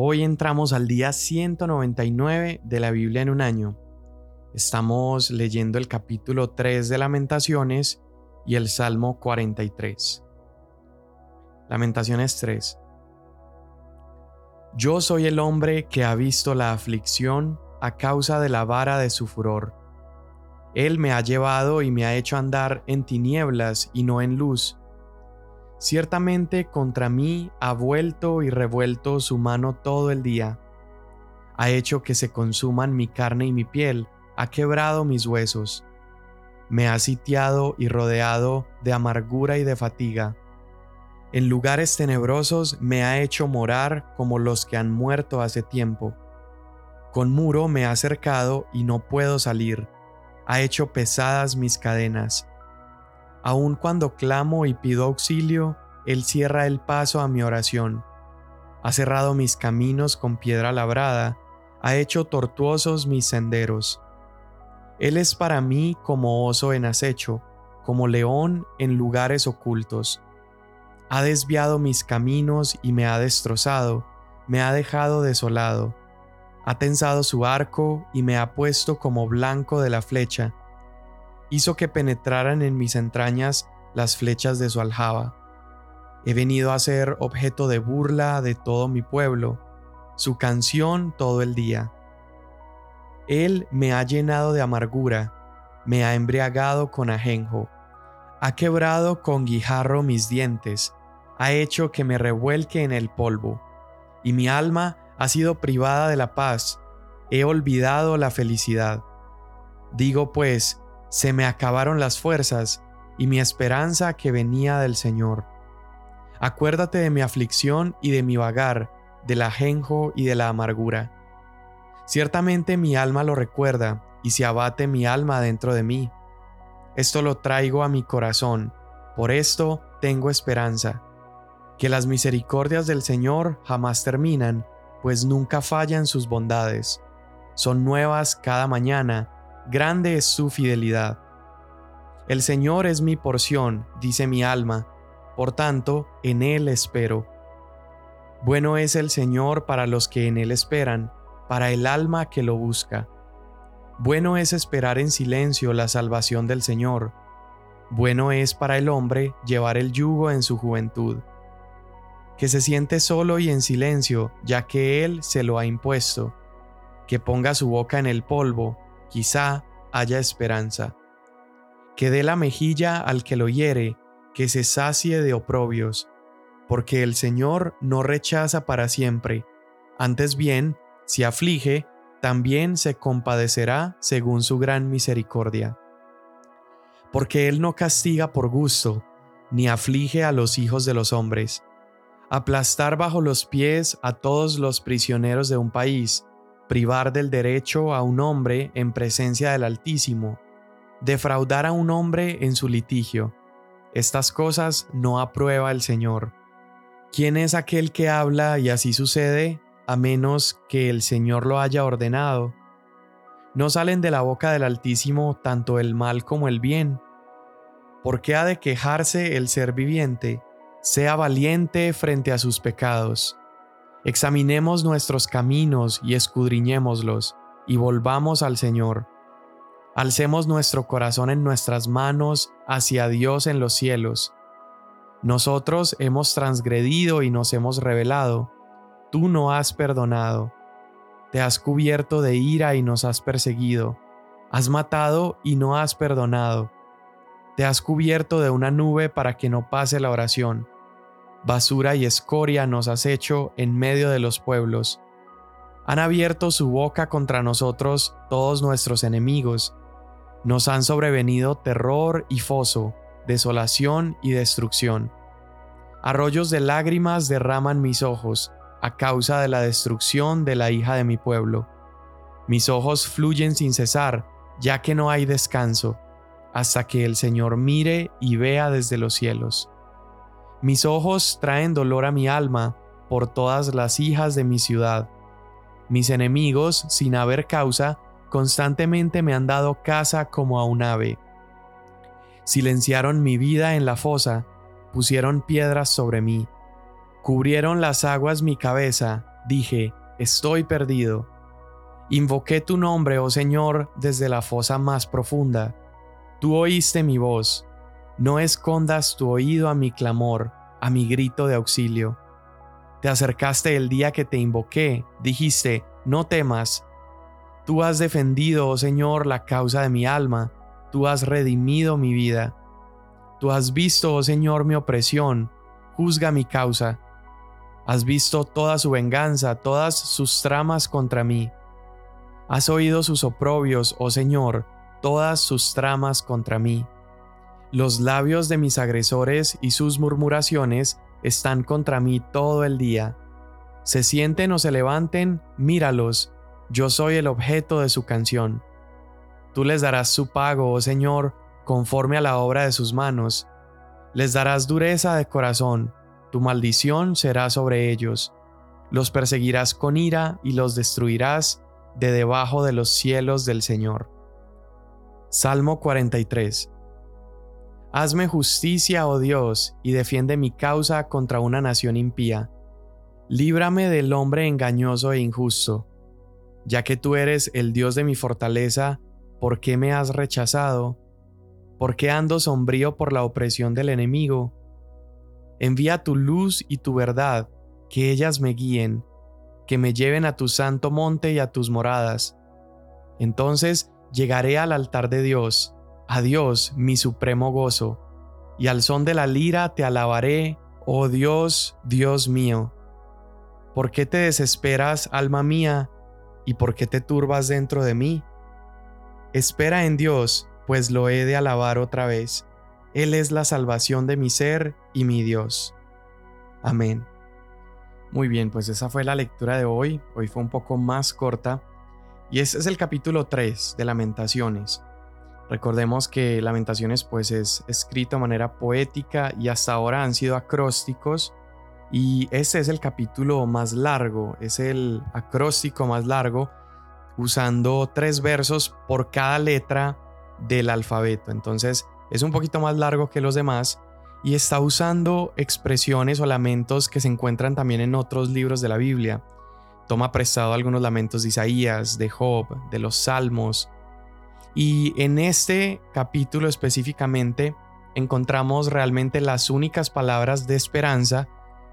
Hoy entramos al día 199 de la Biblia en un año. Estamos leyendo el capítulo 3 de Lamentaciones y el Salmo 43. Lamentaciones 3. Yo soy el hombre que ha visto la aflicción a causa de la vara de su furor. Él me ha llevado y me ha hecho andar en tinieblas y no en luz Ciertamente contra mí ha vuelto y revuelto su mano todo el día. Ha hecho que se consuman mi carne y mi piel, ha quebrado mis huesos. Me ha sitiado y rodeado de amargura y de fatiga. En lugares tenebrosos me ha hecho morar como los que han muerto hace tiempo. Con muro me ha cercado y no puedo salir. Ha hecho pesadas mis cadenas Aun cuando clamo y pido auxilio, Él cierra el paso a mi oración. Ha cerrado mis caminos con piedra labrada, ha hecho tortuosos mis senderos. Él es para mí como oso en acecho, como león en lugares ocultos. Ha desviado mis caminos y me ha destrozado, me ha dejado desolado. Ha tensado su arco y me ha puesto como blanco de la flecha hizo que penetraran en mis entrañas las flechas de su aljaba. He venido a ser objeto de burla de todo mi pueblo, su canción todo el día. Él me ha llenado de amargura, me ha embriagado con ajenjo, ha quebrado con guijarro mis dientes, ha hecho que me revuelque en el polvo, y mi alma ha sido privada de la paz, he olvidado la felicidad. Digo pues, se me acabaron las fuerzas y mi esperanza que venía del Señor. Acuérdate de mi aflicción y de mi vagar, del ajenjo y de la amargura. Ciertamente mi alma lo recuerda y se abate mi alma dentro de mí. Esto lo traigo a mi corazón, por esto tengo esperanza. Que las misericordias del Señor jamás terminan, pues nunca fallan sus bondades. Son nuevas cada mañana grande es su fidelidad. El Señor es mi porción, dice mi alma, por tanto, en Él espero. Bueno es el Señor para los que en Él esperan, para el alma que lo busca. Bueno es esperar en silencio la salvación del Señor. Bueno es para el hombre llevar el yugo en su juventud. Que se siente solo y en silencio, ya que Él se lo ha impuesto. Que ponga su boca en el polvo, quizá haya esperanza. Que dé la mejilla al que lo hiere, que se sacie de oprobios, porque el Señor no rechaza para siempre, antes bien, si aflige, también se compadecerá según su gran misericordia. Porque Él no castiga por gusto, ni aflige a los hijos de los hombres. Aplastar bajo los pies a todos los prisioneros de un país, privar del derecho a un hombre en presencia del Altísimo, defraudar a un hombre en su litigio. Estas cosas no aprueba el Señor. ¿Quién es aquel que habla y así sucede, a menos que el Señor lo haya ordenado? No salen de la boca del Altísimo tanto el mal como el bien. ¿Por qué ha de quejarse el ser viviente? Sea valiente frente a sus pecados. Examinemos nuestros caminos y escudriñémoslos, y volvamos al Señor. Alcemos nuestro corazón en nuestras manos hacia Dios en los cielos. Nosotros hemos transgredido y nos hemos rebelado. Tú no has perdonado. Te has cubierto de ira y nos has perseguido. Has matado y no has perdonado. Te has cubierto de una nube para que no pase la oración basura y escoria nos has hecho en medio de los pueblos. Han abierto su boca contra nosotros todos nuestros enemigos. Nos han sobrevenido terror y foso, desolación y destrucción. Arroyos de lágrimas derraman mis ojos a causa de la destrucción de la hija de mi pueblo. Mis ojos fluyen sin cesar, ya que no hay descanso, hasta que el Señor mire y vea desde los cielos. Mis ojos traen dolor a mi alma por todas las hijas de mi ciudad. Mis enemigos, sin haber causa, constantemente me han dado caza como a un ave. Silenciaron mi vida en la fosa, pusieron piedras sobre mí, cubrieron las aguas mi cabeza, dije, estoy perdido. Invoqué tu nombre, oh Señor, desde la fosa más profunda. Tú oíste mi voz. No escondas tu oído a mi clamor, a mi grito de auxilio. Te acercaste el día que te invoqué, dijiste, no temas. Tú has defendido, oh Señor, la causa de mi alma, tú has redimido mi vida. Tú has visto, oh Señor, mi opresión, juzga mi causa. Has visto toda su venganza, todas sus tramas contra mí. Has oído sus oprobios, oh Señor, todas sus tramas contra mí. Los labios de mis agresores y sus murmuraciones están contra mí todo el día. Se sienten o se levanten, míralos, yo soy el objeto de su canción. Tú les darás su pago, oh Señor, conforme a la obra de sus manos. Les darás dureza de corazón, tu maldición será sobre ellos. Los perseguirás con ira y los destruirás de debajo de los cielos del Señor. Salmo 43 Hazme justicia, oh Dios, y defiende mi causa contra una nación impía. Líbrame del hombre engañoso e injusto. Ya que tú eres el Dios de mi fortaleza, ¿por qué me has rechazado? ¿Por qué ando sombrío por la opresión del enemigo? Envía tu luz y tu verdad, que ellas me guíen, que me lleven a tu santo monte y a tus moradas. Entonces llegaré al altar de Dios a Dios mi supremo gozo, y al son de la lira te alabaré, oh Dios, Dios mío. ¿Por qué te desesperas, alma mía, y por qué te turbas dentro de mí? Espera en Dios, pues lo he de alabar otra vez. Él es la salvación de mi ser y mi Dios. Amén. Muy bien, pues esa fue la lectura de hoy. Hoy fue un poco más corta. Y este es el capítulo 3 de Lamentaciones. Recordemos que Lamentaciones pues es escrito de manera poética y hasta ahora han sido acrósticos y este es el capítulo más largo, es el acróstico más largo usando tres versos por cada letra del alfabeto. Entonces es un poquito más largo que los demás y está usando expresiones o lamentos que se encuentran también en otros libros de la Biblia. Toma prestado algunos lamentos de Isaías, de Job, de los Salmos, y en este capítulo específicamente encontramos realmente las únicas palabras de esperanza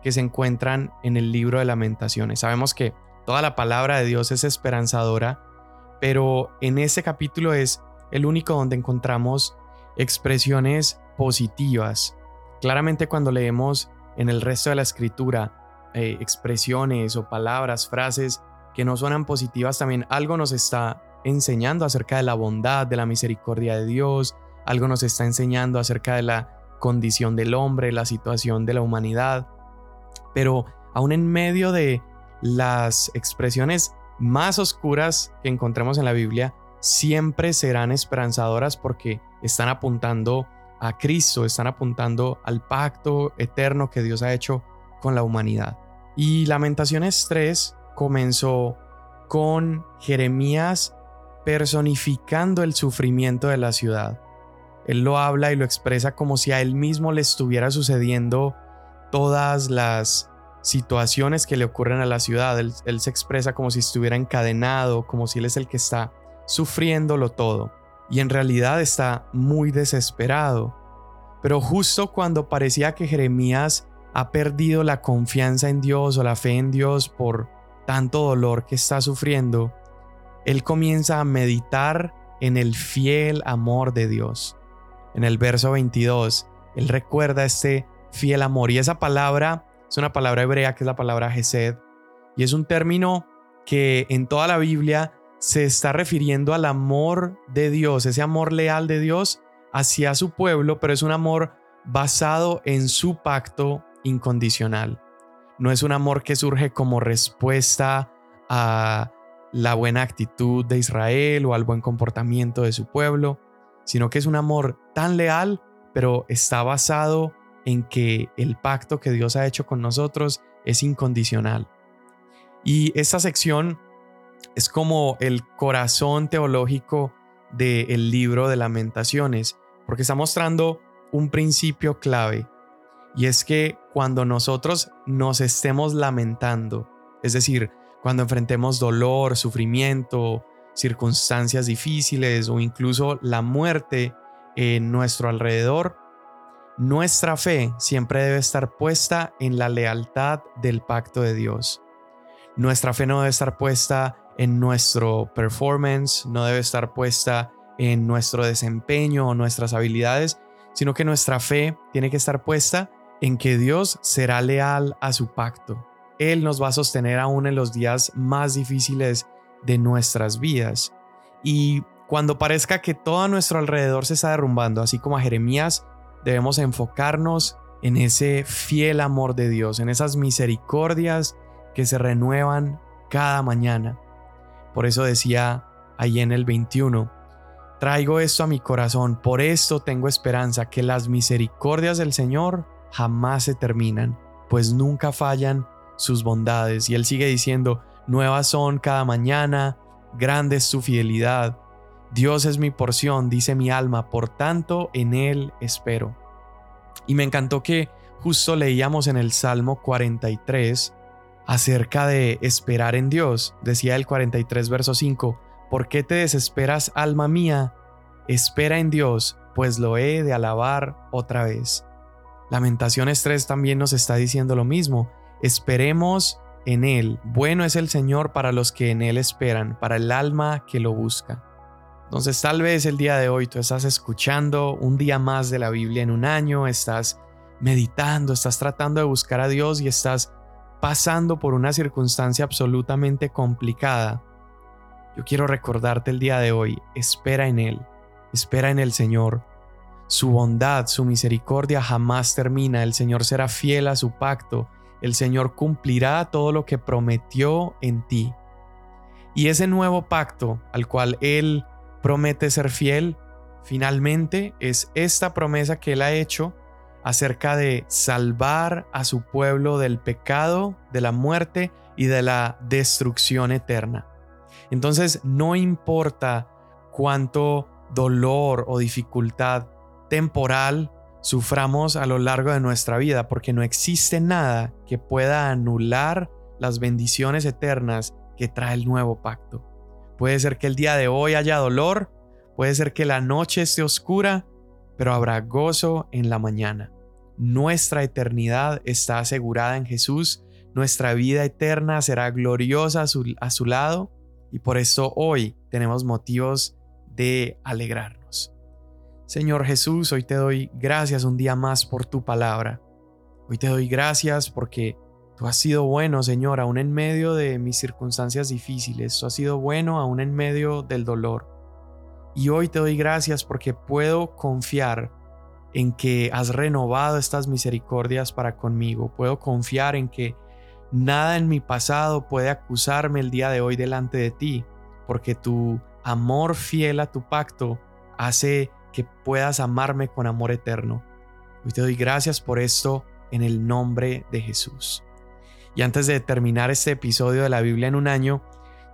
que se encuentran en el libro de lamentaciones. Sabemos que toda la palabra de Dios es esperanzadora, pero en este capítulo es el único donde encontramos expresiones positivas. Claramente cuando leemos en el resto de la escritura eh, expresiones o palabras, frases que no suenan positivas, también algo nos está enseñando acerca de la bondad, de la misericordia de Dios, algo nos está enseñando acerca de la condición del hombre, la situación de la humanidad. Pero aún en medio de las expresiones más oscuras que encontremos en la Biblia, siempre serán esperanzadoras porque están apuntando a Cristo, están apuntando al pacto eterno que Dios ha hecho con la humanidad. Y Lamentaciones 3 comenzó con Jeremías personificando el sufrimiento de la ciudad. Él lo habla y lo expresa como si a él mismo le estuviera sucediendo todas las situaciones que le ocurren a la ciudad. Él, se expresa como si estuviera encadenado, como si él es el que está sufriéndolo todo. Y en realidad está muy desesperado. Pero justo cuando parecía que Jeremías ha perdido la confianza en Dios o la fe en Dios por tanto dolor que está sufriendo, él comienza a meditar en el fiel amor de Dios. En el verso 22, él recuerda este fiel amor y esa palabra es una palabra hebrea que es la palabra Gesed y es un término que en toda la Biblia se está refiriendo al amor de Dios, ese amor leal de Dios hacia su pueblo, pero es un amor basado en su pacto incondicional. No es un amor que surge como respuesta a la buena actitud de Israel o al buen comportamiento de su pueblo, sino que es un amor tan leal, pero está basado en que el pacto que Dios ha hecho con nosotros es incondicional. Y esta sección es como el corazón teológico del libro de lamentaciones, porque está mostrando un principio clave, y es que cuando nosotros nos estemos lamentando, Es decir, cuando enfrentemos dolor, sufrimiento, circunstancias difíciles o incluso la muerte en nuestro alrededor, nuestra fe siempre debe estar puesta en la lealtad del pacto de Dios. Nuestra fe no debe estar puesta en nuestro performance, no debe estar puesta en nuestro desempeño o nuestras habilidades, sino que nuestra fe tiene que estar puesta en que Dios será leal a su pacto. Él nos va a sostener aún en los días más difíciles de nuestras vidas. Y cuando parezca que todo a nuestro alrededor se está derrumbando, así como a Jeremías, debemos enfocarnos en ese fiel amor de Dios, en esas misericordias que se renuevan cada mañana. Por eso decía ahí en el 21, traigo esto a mi corazón, por esto tengo esperanza, que las misericordias del Señor jamás se terminan, pues nunca fallan sus bondades. Y él sigue diciendo, nuevas son cada mañana, grande es su fidelidad. Dios es mi porción, dice mi alma, por tanto en Él espero. Y me encantó que justo leíamos en el Salmo 43 acerca de esperar en Dios. Decía el 43 verso 5, ¿por qué te desesperas, alma mía? Espera en Dios, pues lo he de alabar otra vez. Lamentaciones 3 también nos está diciendo lo mismo. Esperemos en Él. Bueno es el Señor para los que en Él esperan, para el alma que lo busca. Entonces tal vez el día de hoy tú estás escuchando un día más de la Biblia en un año, estás meditando, estás tratando de buscar a Dios y estás pasando por una circunstancia absolutamente complicada. Yo quiero recordarte el día de hoy, espera en Él, espera en el Señor. Su bondad, su misericordia jamás termina, el Señor será fiel a su pacto, el Señor cumplirá todo lo que prometió en ti. Y ese nuevo pacto al cual Él promete ser fiel, finalmente es esta promesa que Él ha hecho acerca de salvar a su pueblo del pecado, de la muerte y de la destrucción eterna. Entonces no importa cuánto dolor o dificultad temporal suframos a lo largo de nuestra vida, porque no existe nada que pueda anular las bendiciones eternas que trae el nuevo pacto. Puede ser que el día de hoy haya dolor, puede ser que la noche esté oscura, pero habrá gozo en la mañana. Nuestra eternidad está asegurada en Jesús, nuestra vida eterna será gloriosa a su, a su lado y por eso hoy tenemos motivos de alegrarnos. Señor Jesús, hoy te doy gracias un día más por tu palabra. Hoy te doy gracias porque Tú has sido bueno, Señor, aún en medio de mis circunstancias difíciles. Tú has sido bueno aún en medio del dolor. Y hoy te doy gracias porque puedo confiar en que has renovado estas misericordias para conmigo. Puedo confiar en que nada en mi pasado puede acusarme el día de hoy delante de ti, porque tu amor fiel a tu pacto hace que puedas amarme con amor eterno. Hoy te doy gracias por esto en el nombre de Jesús. Y antes de terminar este episodio de la Biblia en un año,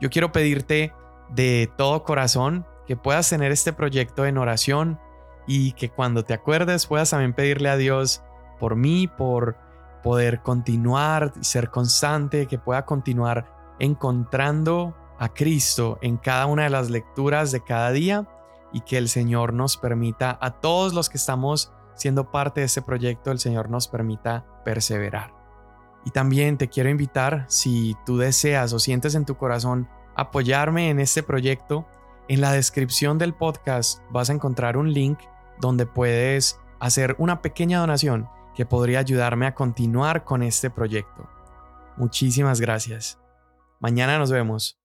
yo quiero pedirte de todo corazón que puedas tener este proyecto en oración y que cuando te acuerdes puedas también pedirle a Dios por mí, por poder continuar y ser constante, que pueda continuar encontrando a Cristo en cada una de las lecturas de cada día y que el Señor nos permita, a todos los que estamos siendo parte de este proyecto, el Señor nos permita perseverar. Y también te quiero invitar, si tú deseas o sientes en tu corazón apoyarme en este proyecto, en la descripción del podcast vas a encontrar un link donde puedes hacer una pequeña donación que podría ayudarme a continuar con este proyecto. Muchísimas gracias. Mañana nos vemos.